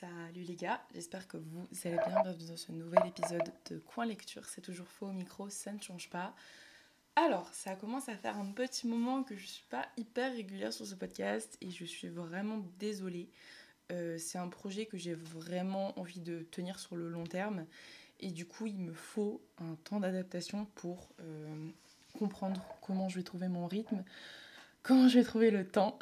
Salut les gars, j'espère que vous allez bien. Bienvenue dans ce nouvel épisode de Coin Lecture. C'est toujours faux au micro, ça ne change pas. Alors, ça commence à faire un petit moment que je suis pas hyper régulière sur ce podcast et je suis vraiment désolée. Euh, c'est un projet que j'ai vraiment envie de tenir sur le long terme et du coup, il me faut un temps d'adaptation pour euh, comprendre comment je vais trouver mon rythme, comment je vais trouver le temps.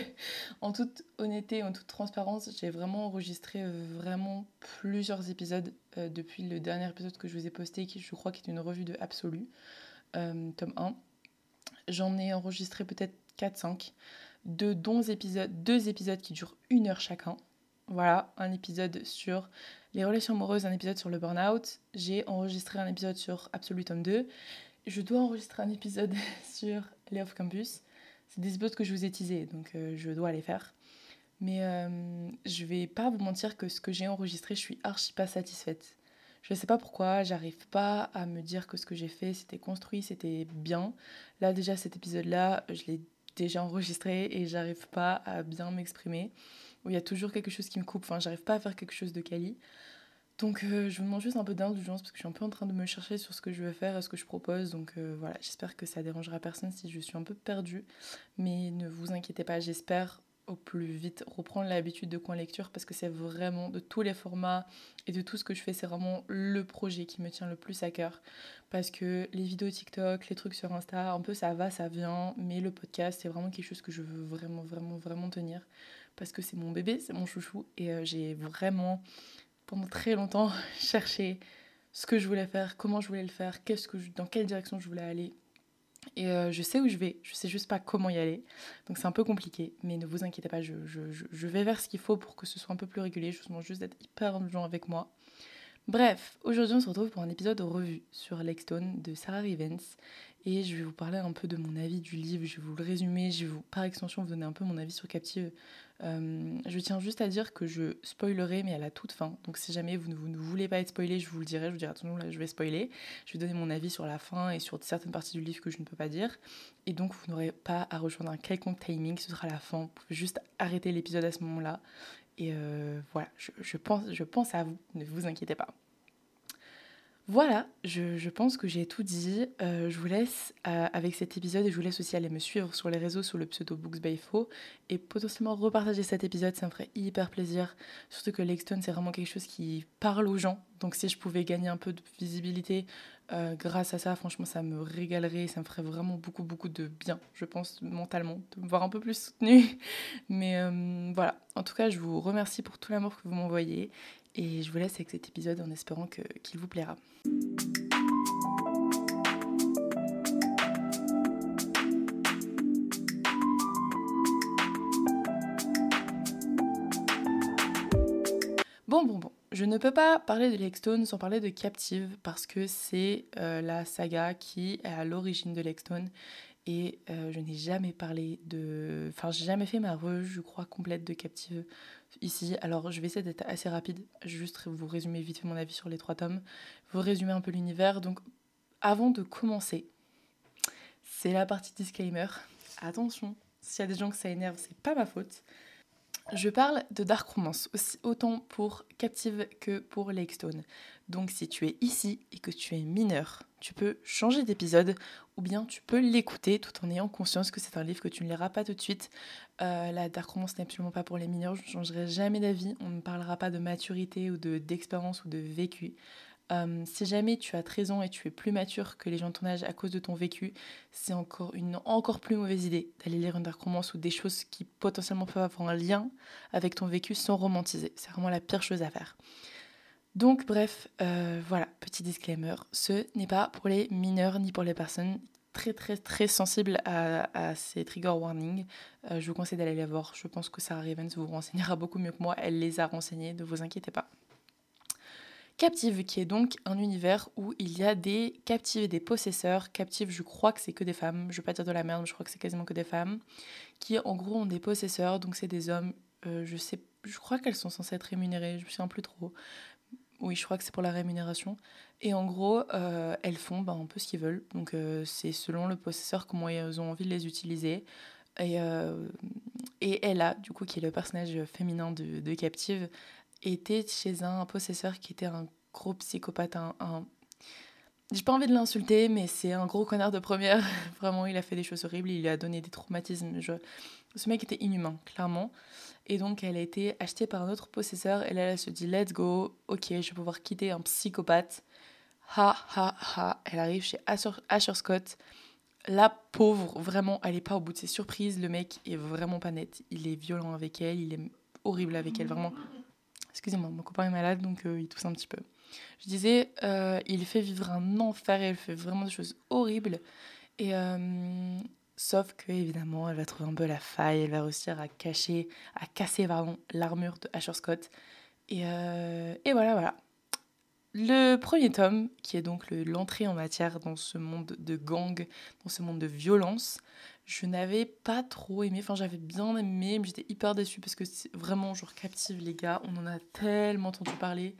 en toute honnêteté, en toute transparence, j'ai vraiment enregistré euh, vraiment plusieurs épisodes depuis le dernier épisode que je vous ai posté, qui je crois qui est une revue de Absolu. Euh, tome 1. J'en ai enregistré peut-être 4-5, de dont épisodes, deux épisodes qui durent une heure chacun. Voilà, un épisode sur les relations amoureuses, un épisode sur le burn-out. J'ai enregistré un épisode sur Absolute tome 2. Je dois enregistrer un épisode sur les off campus. C'est des épisodes que je vous ai teasés, donc euh, je dois les faire. Mais euh, je vais pas vous mentir que ce que j'ai enregistré, je suis archi pas satisfaite. Je ne sais pas pourquoi, j'arrive pas à me dire que ce que j'ai fait, c'était construit, c'était bien. Là, déjà, cet épisode-là, je l'ai déjà enregistré et j'arrive pas à bien m'exprimer. Il y a toujours quelque chose qui me coupe, enfin, j'arrive pas à faire quelque chose de quali. Donc, euh, je vous demande juste un peu d'indulgence parce que je suis un peu en train de me chercher sur ce que je veux faire et ce que je propose. Donc, euh, voilà, j'espère que ça dérangera personne si je suis un peu perdue. Mais ne vous inquiétez pas, j'espère au plus vite reprendre l'habitude de coin lecture parce que c'est vraiment de tous les formats et de tout ce que je fais, c'est vraiment le projet qui me tient le plus à cœur. Parce que les vidéos TikTok, les trucs sur Insta, un peu ça va, ça vient, mais le podcast, c'est vraiment quelque chose que je veux vraiment, vraiment, vraiment tenir. Parce que c'est mon bébé, c'est mon chouchou et euh, j'ai vraiment, pendant très longtemps, cherché ce que je voulais faire, comment je voulais le faire, qu'est-ce que dans quelle direction je voulais aller. Et euh, je sais où je vais, je sais juste pas comment y aller. Donc c'est un peu compliqué, mais ne vous inquiétez pas, je, je, je vais vers ce qu'il faut pour que ce soit un peu plus régulier. Je vous demande juste d'être hyper indulgent avec moi. Bref, aujourd'hui on se retrouve pour un épisode de revue sur Lexstone de Sarah Rivens et je vais vous parler un peu de mon avis du livre, je vais vous le résumer, je vais vous par extension vous donner un peu mon avis sur Captive. Euh, je tiens juste à dire que je spoilerai mais à la toute fin, donc si jamais vous ne, voulez pas être spoilé, je vous le dirai, je vous dirai attention là je vais spoiler, je vais donner mon avis sur la fin et sur certaines parties du livre que je ne peux pas dire. Et donc vous n'aurez pas à rejoindre un quelconque timing, ce sera la fin, vous pouvez juste arrêter l'épisode à ce moment-là. Et euh, voilà, je, pense, je pense à vous, ne vous inquiétez pas. Voilà, je, pense que j'ai tout dit. Euh, je vous laisse euh, avec cet épisode et je vous laisse aussi aller me suivre sur les réseaux sous le pseudo Books by Fo et potentiellement repartager cet épisode, ça me ferait hyper plaisir. Surtout que Lexton, c'est vraiment quelque chose qui parle aux gens. Donc si je pouvais gagner un peu de visibilité euh, grâce à ça, franchement, ça me régalerait, ça me ferait vraiment beaucoup, beaucoup de bien, je pense, mentalement, de me voir un peu plus soutenue. Mais voilà, en tout cas, je vous remercie pour tout l'amour que vous m'envoyez et je vous laisse avec cet épisode en espérant qu'il vous plaira. Bon, bon, bon. Je ne peux pas parler de Lexstone sans parler de Captive parce que c'est euh, la saga qui est à l'origine de Lexstone et euh, je n'ai jamais parlé de. Enfin, j'ai jamais fait ma revue, je crois, complète de Captive ici. Alors, je vais essayer d'être assez rapide, juste vous résumer vite fait mon avis sur les trois tomes, vous résumer un peu l'univers. Donc, avant de commencer, c'est la partie disclaimer. Attention, s'il y a des gens que ça énerve, c'est pas ma faute. Je parle de Dark Romance, autant pour Captive que pour Lakestone. Donc si tu es ici et que tu es mineur, tu peux changer d'épisode ou bien tu peux l'écouter tout en ayant conscience que c'est un livre que tu ne liras pas tout de suite. Euh, la Dark Romance n'est absolument pas pour les mineurs, je ne changerai jamais d'avis, on ne parlera pas de maturité ou d'expérience ou de vécu. Euh, si jamais tu as 13 ans et tu es plus mature que les gens de ton âge à cause de ton vécu, c'est encore une encore plus mauvaise idée d'aller lire une dark romance ou des choses qui potentiellement peuvent avoir un lien avec ton vécu sans romantiser. C'est vraiment la pire chose à faire. Donc bref, euh, voilà, petit disclaimer, ce n'est pas pour les mineurs ni pour les personnes très très très sensibles à, ces trigger warnings. Euh, je vous conseille d'aller les voir, je pense que Sarah Ravens vous renseignera beaucoup mieux que moi, elle les a renseignés, ne vous inquiétez pas. Captive, qui est donc un univers où il y a des captives et des possesseurs. Captive, je crois que c'est que des femmes, je vais pas dire de la merde, mais je crois que c'est quasiment que des femmes, qui en gros ont des possesseurs, donc c'est des hommes, euh, je sais, je crois qu'elles sont censées être rémunérées, je me souviens plus trop. Oui, je crois que c'est pour la rémunération. Et en gros, euh, elles font bah, un peu ce qu'ils veulent. Donc euh, c'est selon le possesseur comment elles ont envie de les utiliser. Et, et Ella, du coup, qui est le personnage féminin de, de Captive, était chez un possesseur qui était un gros psychopathe, un, j'ai pas envie de l'insulter, mais c'est un gros connard de première. Vraiment, il a fait des choses horribles, il lui a donné des traumatismes. Ce mec était inhumain, clairement. Et donc, elle a été achetée par un autre possesseur. Et là, elle se dit Let's go, ok, je vais pouvoir quitter un psychopathe. Ha, ha, ha. Elle arrive chez Asher, Scott. La pauvre, vraiment, elle est pas au bout de ses surprises. Le mec est vraiment pas net. Il est violent avec elle, il est horrible avec elle, vraiment. Excusez-moi, mon copain est malade, donc euh, il tousse un petit peu. Je disais, euh, il fait vivre un enfer, elle fait vraiment des choses horribles. Et euh, sauf que évidemment, elle va trouver un peu la faille, elle va réussir à cacher, à casser l'armure de Asher Scott. Et, et voilà, voilà. Le premier tome, qui est donc l'entrée en matière dans ce monde de gang, dans ce monde de violence, je n'avais pas trop aimé. Enfin, j'avais bien aimé, mais j'étais hyper déçue parce que c'est vraiment genre captive, les gars. On en a tellement entendu parler.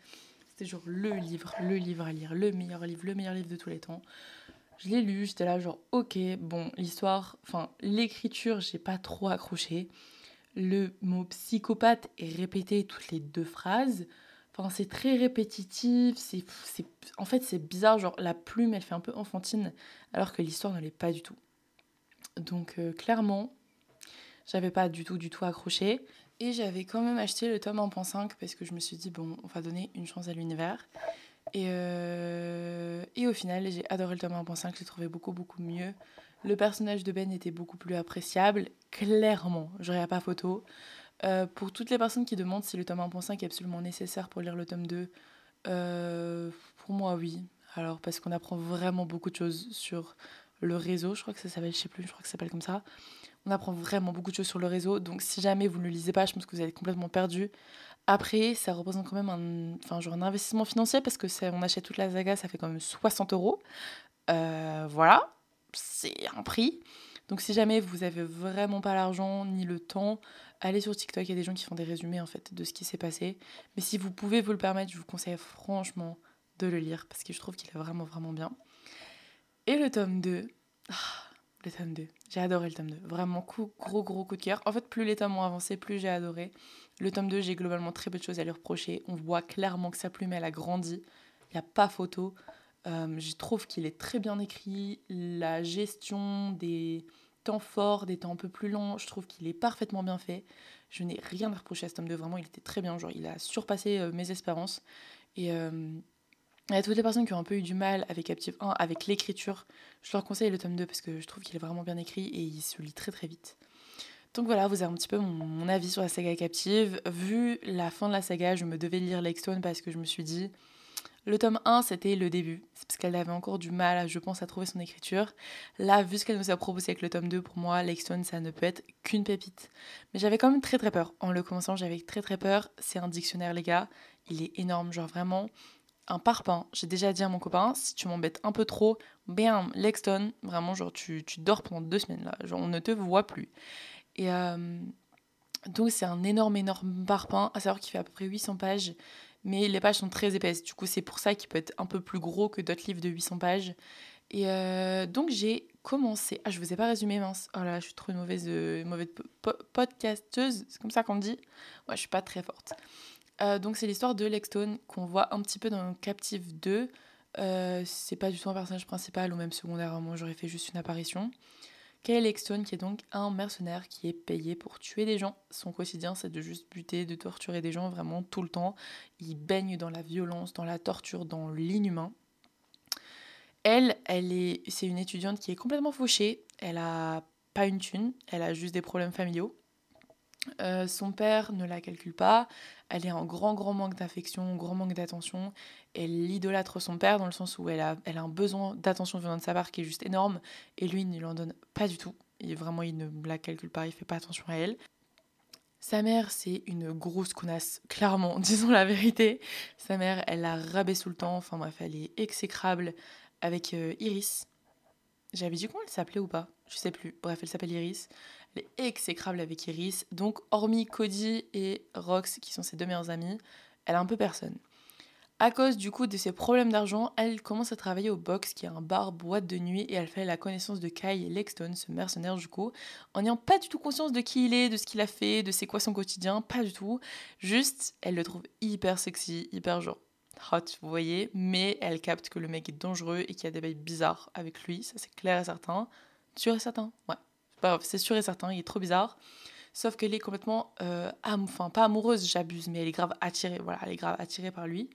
C'était genre le livre, le livre à lire, le meilleur livre, le meilleur livre de tous les temps. Je l'ai lu, j'étais là genre ok, bon, l'histoire, enfin l'écriture, j'ai pas trop accroché. Le mot psychopathe est répété toutes les deux phrases. Enfin, c'est très répétitif, c'est, en fait c'est bizarre, genre la plume elle fait un peu enfantine alors que l'histoire ne l'est pas du tout. Donc euh, clairement, j'avais pas du tout du tout accroché. Et j'avais quand même acheté le tome 1.5 parce que je me suis dit, bon, on va donner une chance à l'univers. Et, euh, au final, j'ai adoré le tome 1.5, je l'ai trouvé beaucoup, beaucoup mieux. Le personnage de Ben était beaucoup plus appréciable, clairement, j'aurais pas photo. Euh, pour toutes les personnes qui demandent si le tome 1.5 est absolument nécessaire pour lire le tome 2, euh, pour moi, oui. Alors, parce qu'on apprend vraiment beaucoup de choses sur le réseau, je crois que ça s'appelle, je sais plus, je crois que ça s'appelle comme ça. On apprend vraiment beaucoup de choses sur le réseau. Donc si jamais vous ne le lisez pas, je pense que vous allez être complètement perdu. Après, ça représente quand même un, enfin, genre un investissement financier parce que on achète toute la saga, ça fait quand même 60 euros. Euh, voilà, c'est un prix. Donc si jamais vous avez vraiment pas l'argent ni le temps, allez sur TikTok, il y a des gens qui font des résumés en fait de ce qui s'est passé. Mais si vous pouvez vous le permettre, je vous conseille franchement de le lire parce que je trouve qu'il est vraiment vraiment bien. Et le tome 2, le tome 2. J'ai adoré le tome 2. Vraiment, gros, gros coup de cœur. En fait, plus les tomes ont avancé, plus j'ai adoré. Le tome 2, j'ai globalement très peu de choses à lui reprocher. On voit clairement que sa plume, elle a grandi. Il n'y a pas photo. Euh, je trouve qu'il est très bien écrit. La gestion des temps forts, des temps un peu plus longs, je trouve qu'il est parfaitement bien fait. Je n'ai rien à reprocher à ce tome 2. Vraiment, il était très bien. Genre, il a surpassé euh, mes espérances. Et. Euh, a toutes les personnes qui ont un peu eu du mal avec Captive 1, avec l'écriture, je leur conseille le tome 2 parce que je trouve qu'il est vraiment bien écrit et il se lit très très vite. Donc voilà, vous avez un petit peu mon, avis sur la saga Captive. Vu la fin de la saga, je me devais lire Stone parce que je me suis dit, le tome 1, c'était le début. C'est parce qu'elle avait encore du mal, je pense, à trouver son écriture. Là, vu ce qu'elle nous a proposé avec le tome 2, pour moi, Stone, ça ne peut être qu'une pépite. Mais j'avais quand même très très peur. En le commençant, j'avais très très peur. C'est un dictionnaire, les gars. Il est énorme, genre vraiment un parpaing. J'ai déjà dit à mon copain, si tu m'embêtes un peu trop, bam, Lexton, vraiment, genre, tu, tu, dors pendant deux semaines, là. Genre, on ne te voit plus. Et euh, donc, c'est un énorme, énorme parpaing, à savoir qu'il fait à peu près 800 pages, mais les pages sont très épaisses. Du coup, c'est pour ça qu'il peut être un peu plus gros que d'autres livres de 800 pages. Et euh, donc, j'ai commencé. Ah, je vous ai pas résumé, mince. Oh je suis trop une mauvaise, euh, mauvaise podcasteuse, c'est comme ça qu'on dit. Ouais, je suis pas très forte. Euh, donc c'est l'histoire de Lexstone qu'on voit un petit peu dans Captive 2. Euh, c'est pas du tout un personnage principal ou même secondaire, moi j'aurais fait juste une apparition. Kay Lexstone qui est donc un mercenaire qui est payé pour tuer des gens. Son quotidien c'est de juste buter, de torturer des gens vraiment tout le temps. Il baigne dans la violence, dans la torture, dans l'inhumain. Elle, elle est, c'est une étudiante qui est complètement fauchée. Elle a pas une thune, elle a juste des problèmes familiaux. Euh, son père ne la calcule pas, elle est en grand grand manque d'affection, grand manque d'attention, elle idolâtre son père dans le sens où elle a, un besoin d'attention venant de sa part qui est juste énorme, et lui il ne lui en donne pas du tout, vraiment il ne la calcule pas, il fait pas attention à elle. Sa mère, c'est une grosse connasse, clairement, disons la vérité. Sa mère, elle la rabaisse tout le temps, enfin bref, elle est exécrable avec euh, Iris. J'avais dit comment elle s'appelait ou pas? Je sais plus. Bref, elle s'appelle Iris. Est exécrable avec Iris. Donc, hormis Cody et Rox, qui sont ses deux meilleures amies, elle a un peu personne. À cause du coup de ses problèmes d'argent, elle commence à travailler au box, qui est un bar boîte de nuit, et elle fait la connaissance de Kai Lexton, ce mercenaire du coup, en n'ayant pas du tout conscience de qui il est, de ce qu'il a fait, de c'est quoi son quotidien, pas du tout. Juste, elle le trouve hyper sexy, hyper genre hot, vous voyez, mais elle capte que le mec est dangereux et qu'il y a des bails bizarres avec lui, ça c'est clair et certain. Sûr et certain, ouais. C'est sûr et certain, il est trop bizarre. Sauf qu'elle est complètement, euh, enfin pas amoureuse, j'abuse, mais elle est grave attirée, voilà, elle est grave attirée par lui.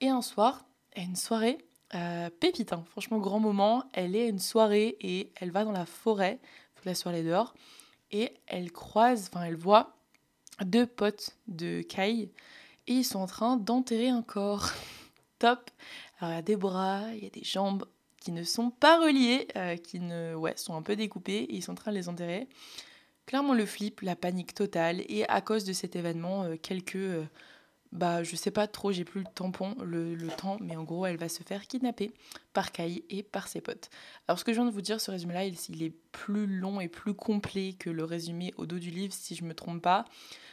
Et un soir, a une soirée euh, pépite, hein. franchement grand moment, elle est à une soirée et elle va dans la forêt, la soirée dehors, et elle croise, enfin elle voit deux potes de Kai et ils sont en train d'enterrer un corps. Top. Alors il y a des bras, il y a des jambes qui ne sont pas reliées, euh, qui ne, ouais, sont un peu découpées et ils sont en train de les enterrer. Clairement le flip, la panique totale et à cause de cet événement, euh, quelques, euh, bah je sais pas trop, j'ai plus le tampon, le, temps, mais en gros elle va se faire kidnapper par Kai et par ses potes. Alors ce que je viens de vous dire, ce résumé-là, il, il, est plus long et plus complet que le résumé au dos du livre, si je me trompe pas.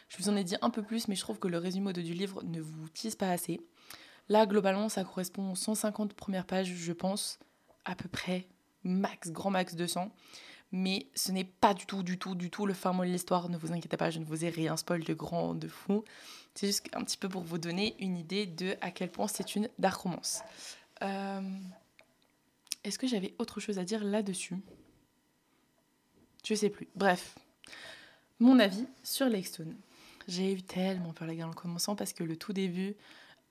Je vous en ai dit un peu plus, mais je trouve que le résumé au dos du livre ne vous tisse pas assez. Là, globalement, ça correspond aux 150 premières pages, je pense, à peu près, max, grand max 200 mais ce n'est pas du tout, du tout, du tout le fin mot de l'histoire. Ne vous inquiétez pas, je ne vous ai rien spoil de grand, de fou. C'est juste un petit peu pour vous donner une idée de à quel point c'est une dark romance. Euh, est-ce que j'avais autre chose à dire là-dessus? Je sais plus. Bref, mon avis sur Lexstone. J'ai eu tellement peur, les gars, en commençant parce que le tout début,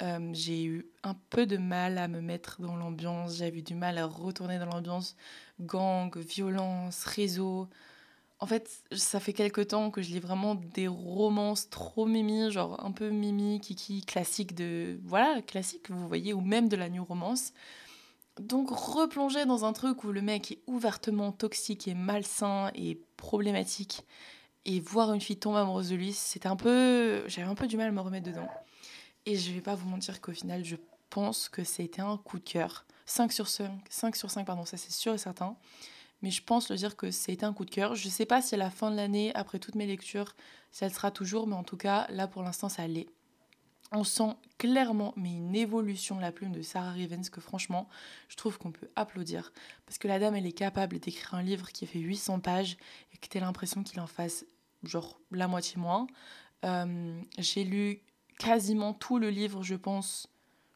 euh, j'ai eu un peu de mal à me mettre dans l'ambiance, j'avais eu du mal à retourner dans l'ambiance gang, violence, réseau. En fait, ça fait quelques temps que je lis vraiment des romances trop mimi, genre un peu mimi, kiki, classique de. Voilà, classique, vous voyez, ou même de la new romance. Donc, replonger dans un truc où le mec est ouvertement toxique et malsain et problématique, et voir une fille tomber amoureuse de lui, c'était un peu. J'avais un peu du mal à me remettre dedans. Et je vais pas vous mentir qu'au final, je pense que c'était un coup de cœur. 5 sur 5, 5 sur 5, pardon, ça c'est sûr et certain. Mais je pense le dire que c'était un coup de cœur. Je sais pas si à la fin de l'année, après toutes mes lectures, ça le sera toujours, mais en tout cas, là pour l'instant, ça l'est. On sent clairement mais une évolution de la plume de Sarah Rivens que franchement, je trouve qu'on peut applaudir. Parce que la dame, elle est capable d'écrire un livre qui fait 800 pages et que tu as l'impression qu'il en fasse genre la moitié moins. Euh, j'ai lu quasiment tout le livre, je pense,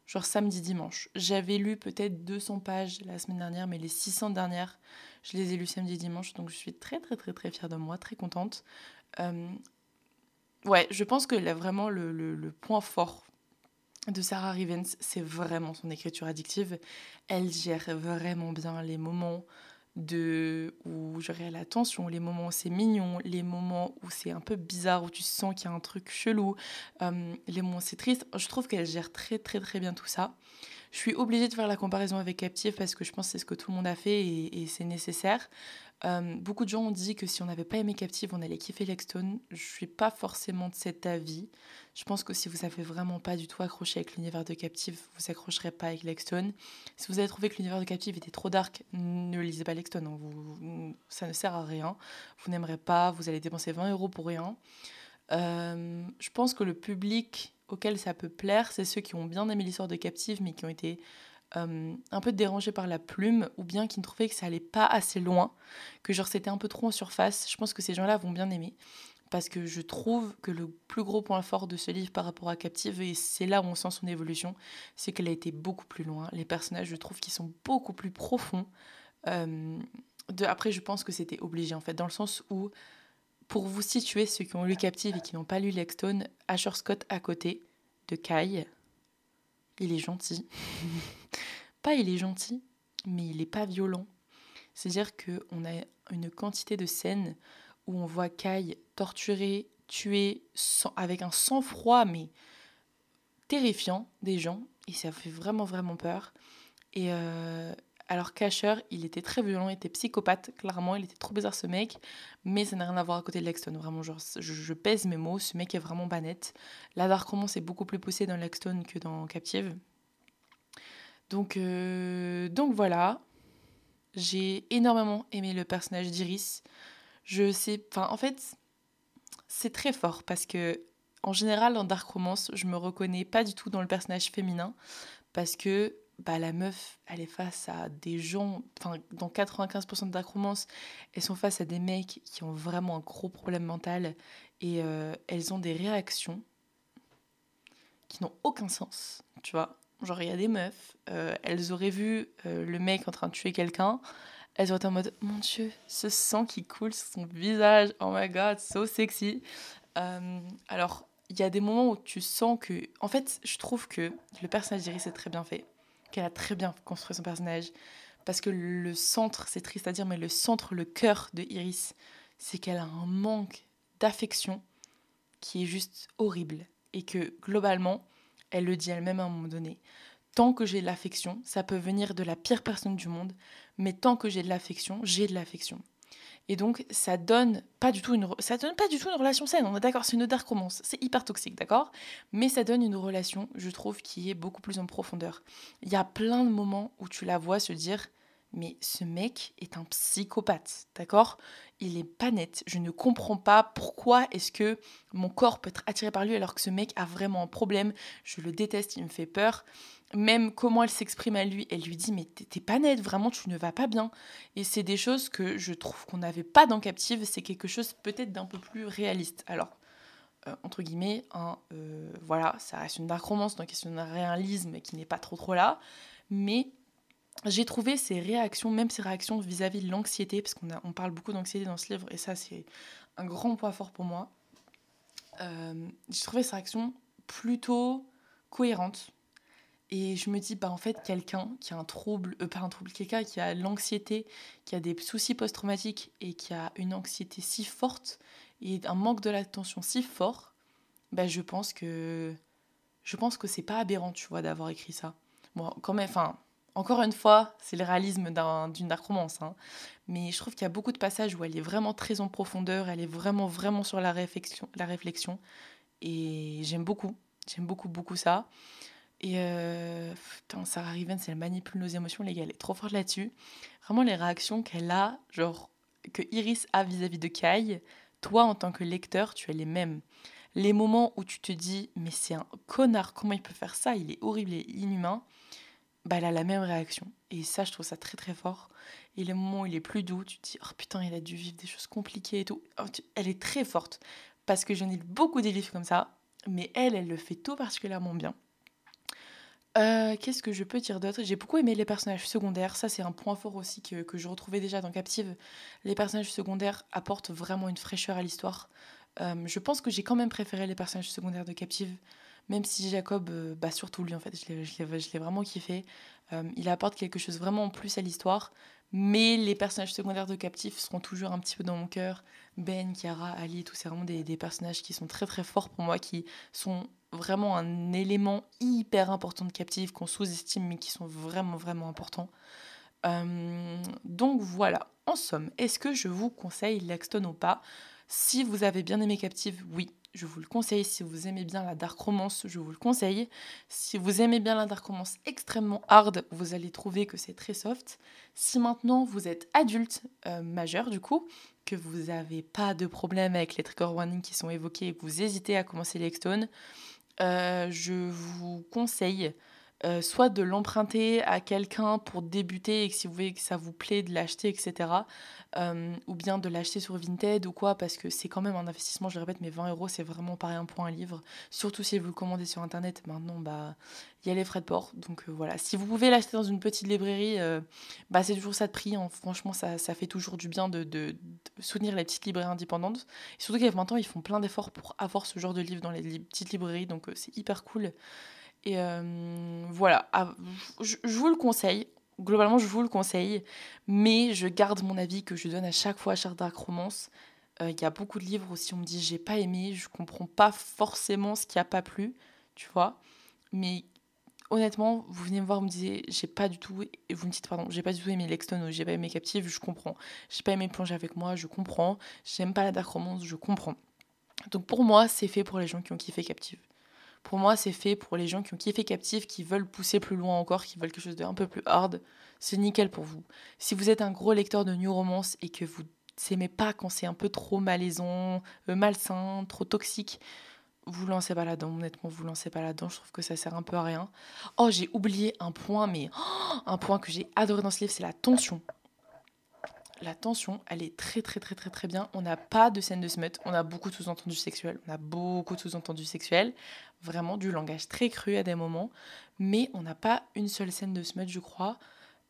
genre samedi, dimanche. J'avais lu peut-être 200 pages la semaine dernière, mais les 600 dernières, je les ai lues samedi, dimanche. Donc je suis très, très, très, très fière de moi, très contente. Euh, ouais, je pense que là, vraiment le, le, point fort de Sarah Rivens, c'est vraiment son écriture addictive. Elle gère vraiment bien les moments de où j'aurais la tension, les moments où c'est mignon, les moments où c'est un peu bizarre, où tu sens qu'il y a un truc chelou, euh, les moments où c'est triste. Je trouve qu'elle gère très très très bien tout ça. Je suis obligée de faire la comparaison avec Captive parce que je pense que c'est ce que tout le monde a fait et, c'est nécessaire. Euh, beaucoup de gens ont dit que si on n'avait pas aimé Captive, on allait kiffer Lexstone. Je suis pas forcément de cet avis. Je pense que si vous avez vraiment pas du tout accroché avec l'univers de Captive, vous accrocherez pas avec Lexstone. Si vous avez trouvé que l'univers de Captive était trop dark, ne lisez pas Lexstone. Hein. Vous, ça ne sert à rien. Vous n'aimerez pas, vous allez dépenser 20 euros pour rien. Euh, je pense que le public auquel ça peut plaire, c'est ceux qui ont bien aimé l'histoire de Captive, mais qui ont été euh, un peu dérangés par la plume, ou bien qui ne trouvaient que ça allait pas assez loin, que genre c'était un peu trop en surface. Je pense que ces gens-là vont bien aimer. Parce que je trouve que le plus gros point fort de ce livre par rapport à Captive, et c'est là où on sent son évolution, c'est qu'elle a été beaucoup plus loin. Les personnages, je trouve qu'ils sont beaucoup plus profonds. Euh, de, après, je pense que c'était obligé, en fait, dans le sens où pour vous situer, ceux qui ont lu Captive et qui n'ont pas lu Lexstone, Asher Scott à côté de Kai, il est gentil. pas il est gentil, mais il n'est pas violent. C'est-à-dire qu'on a une quantité de scènes où on voit Kai torturer, tuer avec un sang-froid, mais terrifiant des gens. Et ça fait vraiment, vraiment peur. Et, euh, alors Casher, il était très violent, il était psychopathe, clairement, il était trop bizarre ce mec, mais ça n'a rien à voir à côté de Lexton, vraiment, genre, je, pèse mes mots, ce mec est vraiment banette. La Dark Romance est beaucoup plus poussée dans Lexton que dans Captive. Donc, euh, donc voilà, j'ai énormément aimé le personnage d'Iris. Je sais, enfin, en fait, c'est très fort parce que en général, dans Dark Romance, je me reconnais pas du tout dans le personnage féminin parce que bah, la meuf, elle est face à des gens, enfin, dans 95% de Romance, elles sont face à des mecs qui ont vraiment un gros problème mental et euh, elles ont des réactions qui n'ont aucun sens, tu vois. Genre, il y a des meufs, euh, elles auraient vu euh, le mec en train de tuer quelqu'un, elles auraient été en mode Mon Dieu, ce sang qui coule sur son visage, oh my god, so sexy. alors, il y a des moments où tu sens que. En fait, je trouve que le personnage d'Iris est très bien fait, qu'elle a très bien construit son personnage. Parce que le centre, c'est triste à dire, mais le centre, le cœur de Iris, c'est qu'elle a un manque d'affection qui est juste horrible. Et que globalement, elle le dit elle-même à un moment donné. Tant que j'ai de l'affection, ça peut venir de la pire personne du monde, mais tant que j'ai de l'affection, j'ai de l'affection. Et donc, ça donne pas du tout une, ça donne pas du tout une relation saine. On est d'accord, c'est une dark romance, c'est hyper toxique, d'accord? Mais ça donne une relation, je trouve, qui est beaucoup plus en profondeur. Il y a plein de moments où tu la vois se dire, mais ce mec est un psychopathe, d'accord? Il est pas net. Je ne comprends pas pourquoi est-ce que mon corps peut être attiré par lui alors que ce mec a vraiment un problème. Je le déteste, il me fait peur. Même comment elle s'exprime à lui, elle lui dit mais t'es pas net, vraiment tu ne vas pas bien. Et c'est des choses que je trouve qu'on n'avait pas dans Captive, c'est quelque chose peut-être d'un peu plus réaliste. Alors, euh, entre guillemets, hein, euh, voilà, ça reste une dark romance, donc c'est un réalisme qui n'est pas trop trop là. Mais j'ai trouvé ces réactions, même ces réactions vis-à-vis de l'anxiété, parce qu'on on parle beaucoup d'anxiété dans ce livre, et ça c'est un grand point fort pour moi. Euh, j'ai trouvé ces réactions plutôt cohérentes. Et je me dis, bah en fait, quelqu'un qui a un trouble, euh, pas un trouble, quelqu'un qui a l'anxiété, qui a des soucis post-traumatiques et qui a une anxiété si forte et un manque de l'attention si fort, bah je pense que je pense que c'est pas aberrant, tu vois, d'avoir écrit ça. Bon, quand même, enfin, encore une fois, c'est le réalisme d'une dark romance. Hein. Mais je trouve qu'il y a beaucoup de passages où elle est vraiment très en profondeur, elle est vraiment, vraiment sur la réflexion. La réflexion et j'aime beaucoup. J'aime beaucoup, beaucoup ça. Et euh, putain, Sarah Rivens, elle manipule nos émotions, les gars, elle est trop forte là-dessus. Vraiment, les réactions qu'elle a, genre, que Iris a vis-à-vis de Kai, toi, en tant que lecteur, tu as les mêmes. Les moments où tu te dis, mais c'est un connard, comment il peut faire ça? Il est horrible et inhumain bah, elle a la même réaction. Et ça, je trouve ça très très fort. Et les moments où il est plus doux, tu te dis, oh putain, il a dû vivre des choses compliquées et tout. Oh, elle est très forte. Parce que j'en ai beaucoup des livres comme ça. Mais elle, elle le fait tout particulièrement bien. Euh, qu'est-ce que je peux dire d'autre? J'ai beaucoup aimé les personnages secondaires. Ça, c'est un point fort aussi que, que, je retrouvais déjà dans Captive. Les personnages secondaires apportent vraiment une fraîcheur à l'histoire. Euh, je pense que j'ai quand même préféré les personnages secondaires de Captive. Même si Jacob, euh, bah surtout lui en fait, je l'ai vraiment kiffé. Il apporte quelque chose vraiment en plus à l'histoire. Mais les personnages secondaires de Captif seront toujours un petit peu dans mon cœur. Ben, Kiara, Ali, tout c'est vraiment des, personnages qui sont très très forts pour moi, qui sont vraiment un élément hyper important de Captive, qu'on sous-estime, mais qui sont vraiment vraiment importants. Euh, donc voilà, en somme, est-ce que je vous conseille Lexton ou pas? Si vous avez bien aimé Captive, oui, je vous le conseille. Si vous aimez bien la dark romance, je vous le conseille. Si vous aimez bien la dark romance extrêmement hard, vous allez trouver que c'est très soft. Si maintenant vous êtes adulte, euh, majeur du coup, que vous n'avez pas de problème avec les trigger warnings qui sont évoqués et que vous hésitez à commencer les euh, je vous conseille euh, soit de l'emprunter à quelqu'un pour débuter et que si vous voyez que ça vous plaît de l'acheter, etc. Euh, ou bien de l'acheter sur Vinted ou quoi, parce que c'est quand même un investissement, je le répète, mais 20 euros c'est vraiment pas rien pour un livre. Surtout si vous le commandez sur internet, maintenant bah il y a les frais de port. Donc euh, voilà, si vous pouvez l'acheter dans une petite librairie, bah c'est toujours ça de prix. Hein. Franchement, ça, ça, fait toujours du bien de, soutenir les petites librairies indépendantes. Et surtout qu'avec maintenant, ils font plein d'efforts pour avoir ce genre de livre dans les petites librairies, donc c'est hyper cool. Et euh, voilà, ah, je, vous le conseille. Globalement, je vous le conseille. Mais je garde mon avis que je donne à chaque fois à Char Dark Romance. Euh, il y a beaucoup de livres aussi, on me dit j'ai pas aimé, je comprends pas forcément ce qui a pas plu, tu vois. Mais honnêtement, vous venez me voir, vous me disiez j'ai pas du tout, et vous me dites pardon, j'ai pas du tout aimé Lexton ou j'ai pas aimé Captive, je comprends. J'ai pas aimé plonger avec moi, je comprends. J'aime pas la dark romance, je comprends. Donc pour moi, c'est fait pour les gens qui ont kiffé Captive. Pour moi, c'est fait pour les gens qui ont kiffé Captive, qui veulent pousser plus loin encore, qui veulent quelque chose d'un peu plus hard. C'est nickel pour vous. Si vous êtes un gros lecteur de New Romance et que vous n'aimez pas quand c'est un peu trop malaisant, euh, malsain, trop toxique, vous lancez pas là-dedans, honnêtement, vous lancez pas là-dedans, je trouve que ça sert un peu à rien. Oh, j'ai oublié un point, mais oh, un point que j'ai adoré dans ce livre, c'est la tension. La tension, elle est très très très très très bien. On n'a pas de scène de smut, on a beaucoup de sous-entendus sexuels, on a beaucoup de sous-entendus sexuels, vraiment du langage très cru à des moments, mais on n'a pas une seule scène de smut, je crois.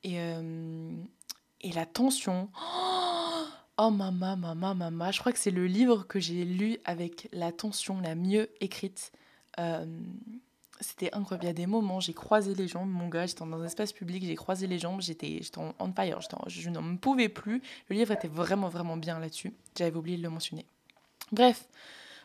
Et, euh, et la tension, oh, oh maman, maman, maman, je crois que c'est le livre que j'ai lu avec la tension la mieux écrite. Euh, c'était incroyable. Il y a des moments, j'ai croisé les jambes, mon gars, j'étais dans un espace public, j'ai croisé les jambes, j'étais en on fire, je n'en pouvais plus. Le livre était vraiment, vraiment bien là-dessus. J'avais oublié de le mentionner. Bref,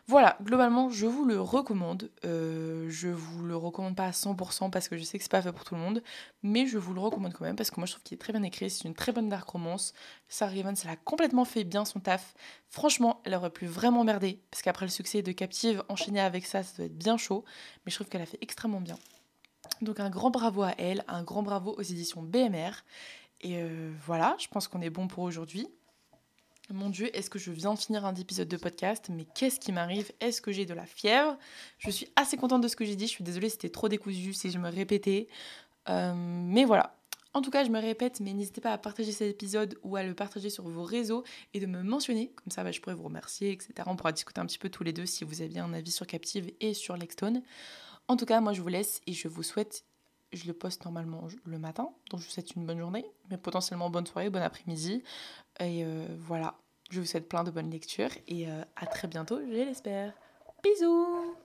voilà, globalement, je vous le recommande. Euh, je vous le recommande pas à 100% parce que je sais que c'est pas fait pour tout le monde, mais je vous le recommande quand même parce que moi je trouve qu'il est très bien écrit. C'est une très bonne dark romance. Sarah Evans, elle a complètement fait bien son taf. Franchement, elle aurait pu vraiment merder parce qu'après le succès de Captive, enchaîner avec ça, ça doit être bien chaud, mais je trouve qu'elle a fait extrêmement bien. Donc un grand bravo à elle, un grand bravo aux éditions BMR. Et euh, voilà, je pense qu'on est bon pour aujourd'hui. Mon Dieu, est-ce que je viens de finir un épisode de podcast? Mais qu'est-ce qui m'arrive? Est-ce que j'ai de la fièvre? Je suis assez contente de ce que j'ai dit. Je suis désolée, c'était trop décousu si je me répétais. Euh, mais voilà. En tout cas, je me répète, mais n'hésitez pas à partager cet épisode ou à le partager sur vos réseaux et de me mentionner. Comme ça, bah, je pourrais vous remercier, etc. On pourra discuter un petit peu tous les deux si vous aviez un avis sur Captive et sur Lextone. En tout cas, moi, je vous laisse et je vous souhaite je le poste normalement le matin, donc je vous souhaite une bonne journée, mais potentiellement bonne soirée, bon après-midi. Et euh, voilà, je vous souhaite plein de bonnes lectures et euh, à très bientôt, je l'espère. Bisous